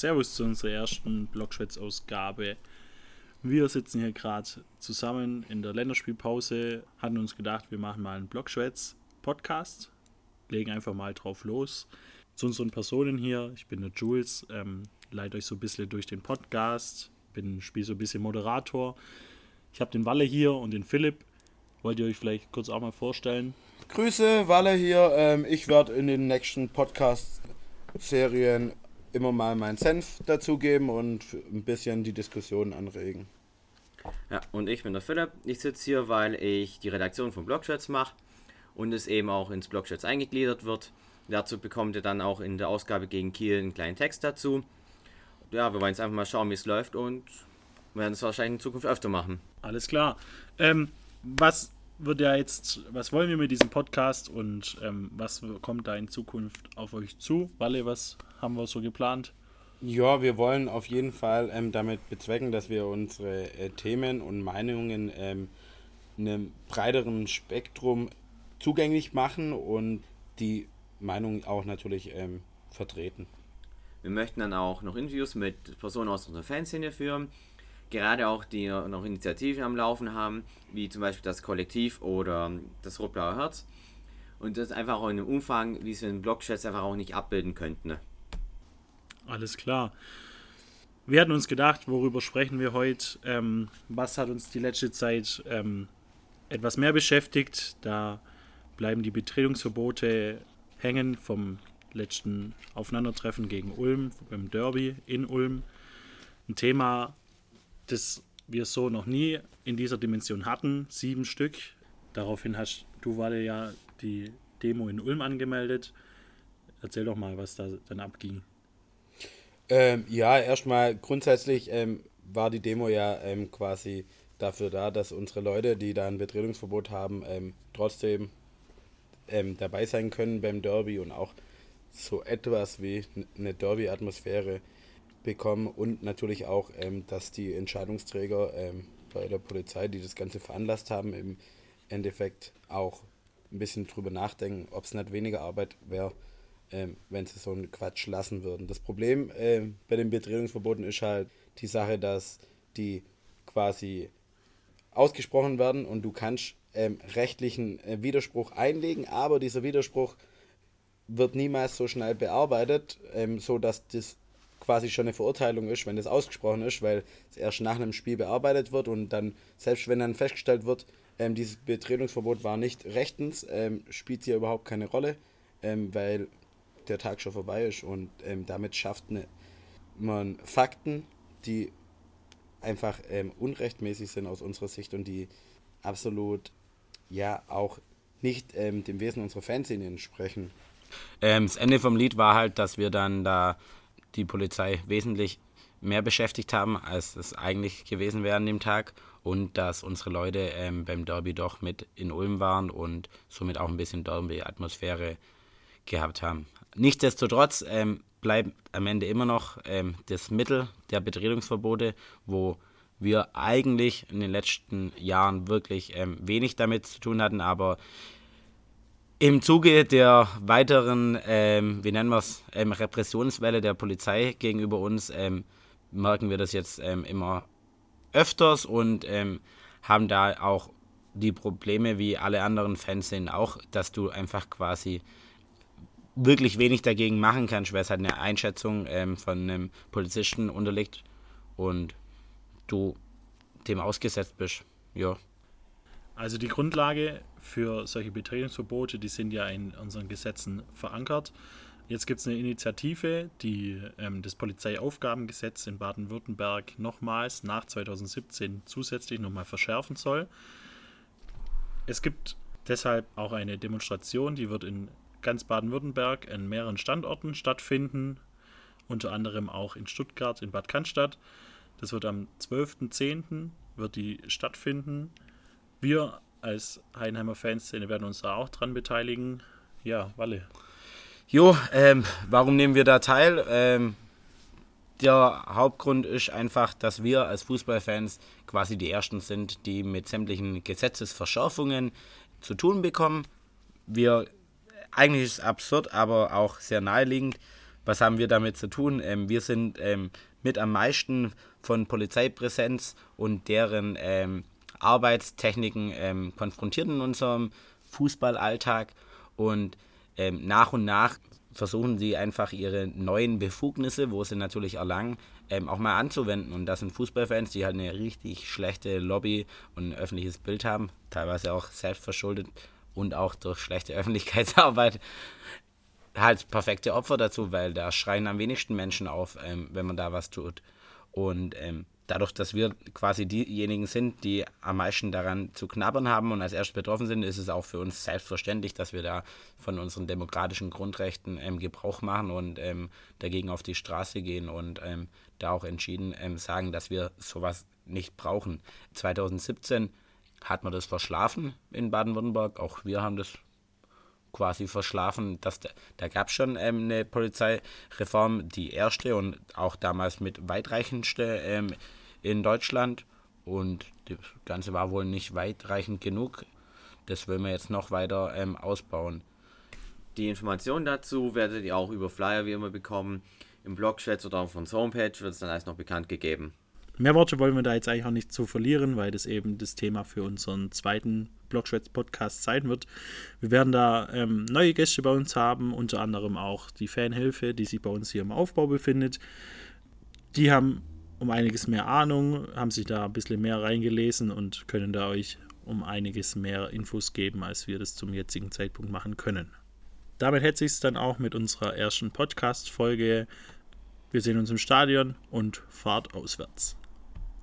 Servus zu unserer ersten Blogschwätz-Ausgabe. Wir sitzen hier gerade zusammen in der Länderspielpause, hatten uns gedacht, wir machen mal einen Blogschwätz-Podcast, legen einfach mal drauf los. Zu unseren Personen hier, ich bin der Jules, ähm, leite euch so ein bisschen durch den Podcast, bin, spiele so ein bisschen Moderator. Ich habe den Walle hier und den Philipp. Wollt ihr euch vielleicht kurz auch mal vorstellen? Grüße, Walle hier. Ähm, ich werde in den nächsten Podcast-Serien immer mal meinen Senf dazugeben und ein bisschen die Diskussion anregen. Ja, und ich bin der Philipp. Ich sitze hier, weil ich die Redaktion von Blogchats mache und es eben auch ins Blogchats eingegliedert wird. Dazu bekommt ihr dann auch in der Ausgabe gegen Kiel einen kleinen Text dazu. Ja, wir wollen jetzt einfach mal schauen, wie es läuft und werden es wahrscheinlich in Zukunft öfter machen. Alles klar. Ähm, was wird ja jetzt, was wollen wir mit diesem Podcast und ähm, was kommt da in Zukunft auf euch zu? Walle, was haben wir so geplant? Ja, wir wollen auf jeden Fall ähm, damit bezwecken, dass wir unsere äh, Themen und Meinungen ähm, einem breiteren Spektrum zugänglich machen und die Meinung auch natürlich ähm, vertreten. Wir möchten dann auch noch Interviews mit Personen aus unserer Fanszene führen, gerade auch die noch Initiativen am Laufen haben, wie zum Beispiel das Kollektiv oder das Rot-Blaue Herz. Und das einfach auch in einem Umfang, wie es in Blogchats einfach auch nicht abbilden könnten. Ne? Alles klar. Wir hatten uns gedacht, worüber sprechen wir heute? Ähm, was hat uns die letzte Zeit ähm, etwas mehr beschäftigt? Da bleiben die Betretungsverbote hängen vom letzten Aufeinandertreffen gegen Ulm, beim Derby in Ulm. Ein Thema, das wir so noch nie in dieser Dimension hatten. Sieben Stück. Daraufhin hast du, Walle, ja die Demo in Ulm angemeldet. Erzähl doch mal, was da dann abging. Ähm, ja, erstmal grundsätzlich ähm, war die Demo ja ähm, quasi dafür da, dass unsere Leute, die da ein Betretungsverbot haben, ähm, trotzdem ähm, dabei sein können beim Derby und auch so etwas wie eine Derby-Atmosphäre bekommen und natürlich auch, ähm, dass die Entscheidungsträger bei der Polizei, die das Ganze veranlasst haben, im Endeffekt auch ein bisschen drüber nachdenken, ob es nicht weniger Arbeit wäre, ähm, wenn sie so einen Quatsch lassen würden. Das Problem äh, bei den Betretungsverboten ist halt die Sache, dass die quasi ausgesprochen werden und du kannst ähm, rechtlichen äh, Widerspruch einlegen, aber dieser Widerspruch wird niemals so schnell bearbeitet, ähm, so dass das quasi schon eine Verurteilung ist, wenn das ausgesprochen ist, weil es erst nach einem Spiel bearbeitet wird und dann, selbst wenn dann festgestellt wird, ähm, dieses Betretungsverbot war nicht rechtens, ähm, spielt hier überhaupt keine Rolle, ähm, weil der Tag schon vorbei ist und ähm, damit schafft ne, man Fakten, die einfach ähm, unrechtmäßig sind aus unserer Sicht und die absolut ja auch nicht ähm, dem Wesen unserer Fanszene entsprechen. Das Ende vom Lied war halt, dass wir dann da die Polizei wesentlich mehr beschäftigt haben, als es eigentlich gewesen wäre an dem Tag und dass unsere Leute ähm, beim Derby doch mit in Ulm waren und somit auch ein bisschen Derby-Atmosphäre gehabt haben. Nichtsdestotrotz ähm, bleibt am Ende immer noch ähm, das Mittel der Betretungsverbote, wo wir eigentlich in den letzten Jahren wirklich ähm, wenig damit zu tun hatten, aber im Zuge der weiteren, ähm, wie nennen wir es, ähm, Repressionswelle der Polizei gegenüber uns ähm, merken wir das jetzt ähm, immer öfters und ähm, haben da auch die Probleme wie alle anderen Fans sind auch, dass du einfach quasi wirklich wenig dagegen machen kannst, weil es halt eine Einschätzung ähm, von einem Polizisten unterliegt und du dem ausgesetzt bist. Ja. Also die Grundlage für solche Betretungsverbote, die sind ja in unseren Gesetzen verankert. Jetzt gibt es eine Initiative, die ähm, das Polizeiaufgabengesetz in Baden-Württemberg nochmals nach 2017 zusätzlich nochmal verschärfen soll. Es gibt deshalb auch eine Demonstration, die wird in ganz Baden-Württemberg an mehreren Standorten stattfinden, unter anderem auch in Stuttgart, in Bad Cannstatt. Das wird am 12.10. wird die stattfinden. Wir als Heidenheimer Fanszene werden uns da auch dran beteiligen. Ja, Walle. Jo, ähm, warum nehmen wir da teil? Ähm, der Hauptgrund ist einfach, dass wir als Fußballfans quasi die Ersten sind, die mit sämtlichen Gesetzesverschärfungen zu tun bekommen. Wir eigentlich ist es absurd, aber auch sehr naheliegend. was haben wir damit zu tun? Ähm, wir sind ähm, mit am meisten von Polizeipräsenz und deren ähm, Arbeitstechniken ähm, konfrontiert in unserem Fußballalltag und ähm, nach und nach versuchen sie einfach ihre neuen Befugnisse, wo sie natürlich erlangen, ähm, auch mal anzuwenden. Und das sind Fußballfans, die halt eine richtig schlechte Lobby und ein öffentliches Bild haben, teilweise auch selbstverschuldet und auch durch schlechte Öffentlichkeitsarbeit halt perfekte Opfer dazu, weil da schreien am wenigsten Menschen auf, ähm, wenn man da was tut. Und ähm, dadurch, dass wir quasi diejenigen sind, die am meisten daran zu knabbern haben und als erst betroffen sind, ist es auch für uns selbstverständlich, dass wir da von unseren demokratischen Grundrechten ähm, Gebrauch machen und ähm, dagegen auf die Straße gehen und ähm, da auch entschieden ähm, sagen, dass wir sowas nicht brauchen. 2017 hat man das verschlafen in Baden-Württemberg, auch wir haben das quasi verschlafen. Das, da gab es schon ähm, eine Polizeireform, die erste und auch damals mit weitreichendste ähm, in Deutschland. Und das Ganze war wohl nicht weitreichend genug. Das wollen wir jetzt noch weiter ähm, ausbauen. Die Informationen dazu werdet ihr auch über Flyer wie immer bekommen. Im Blog oder auf unserer Homepage wird es dann alles noch bekannt gegeben. Mehr Worte wollen wir da jetzt eigentlich auch nicht zu verlieren, weil das eben das Thema für unseren zweiten Blogschwätz-Podcast sein wird. Wir werden da ähm, neue Gäste bei uns haben, unter anderem auch die Fanhilfe, die sich bei uns hier im Aufbau befindet. Die haben um einiges mehr Ahnung, haben sich da ein bisschen mehr reingelesen und können da euch um einiges mehr Infos geben, als wir das zum jetzigen Zeitpunkt machen können. Damit hätte sich es dann auch mit unserer ersten Podcast-Folge. Wir sehen uns im Stadion und Fahrt auswärts.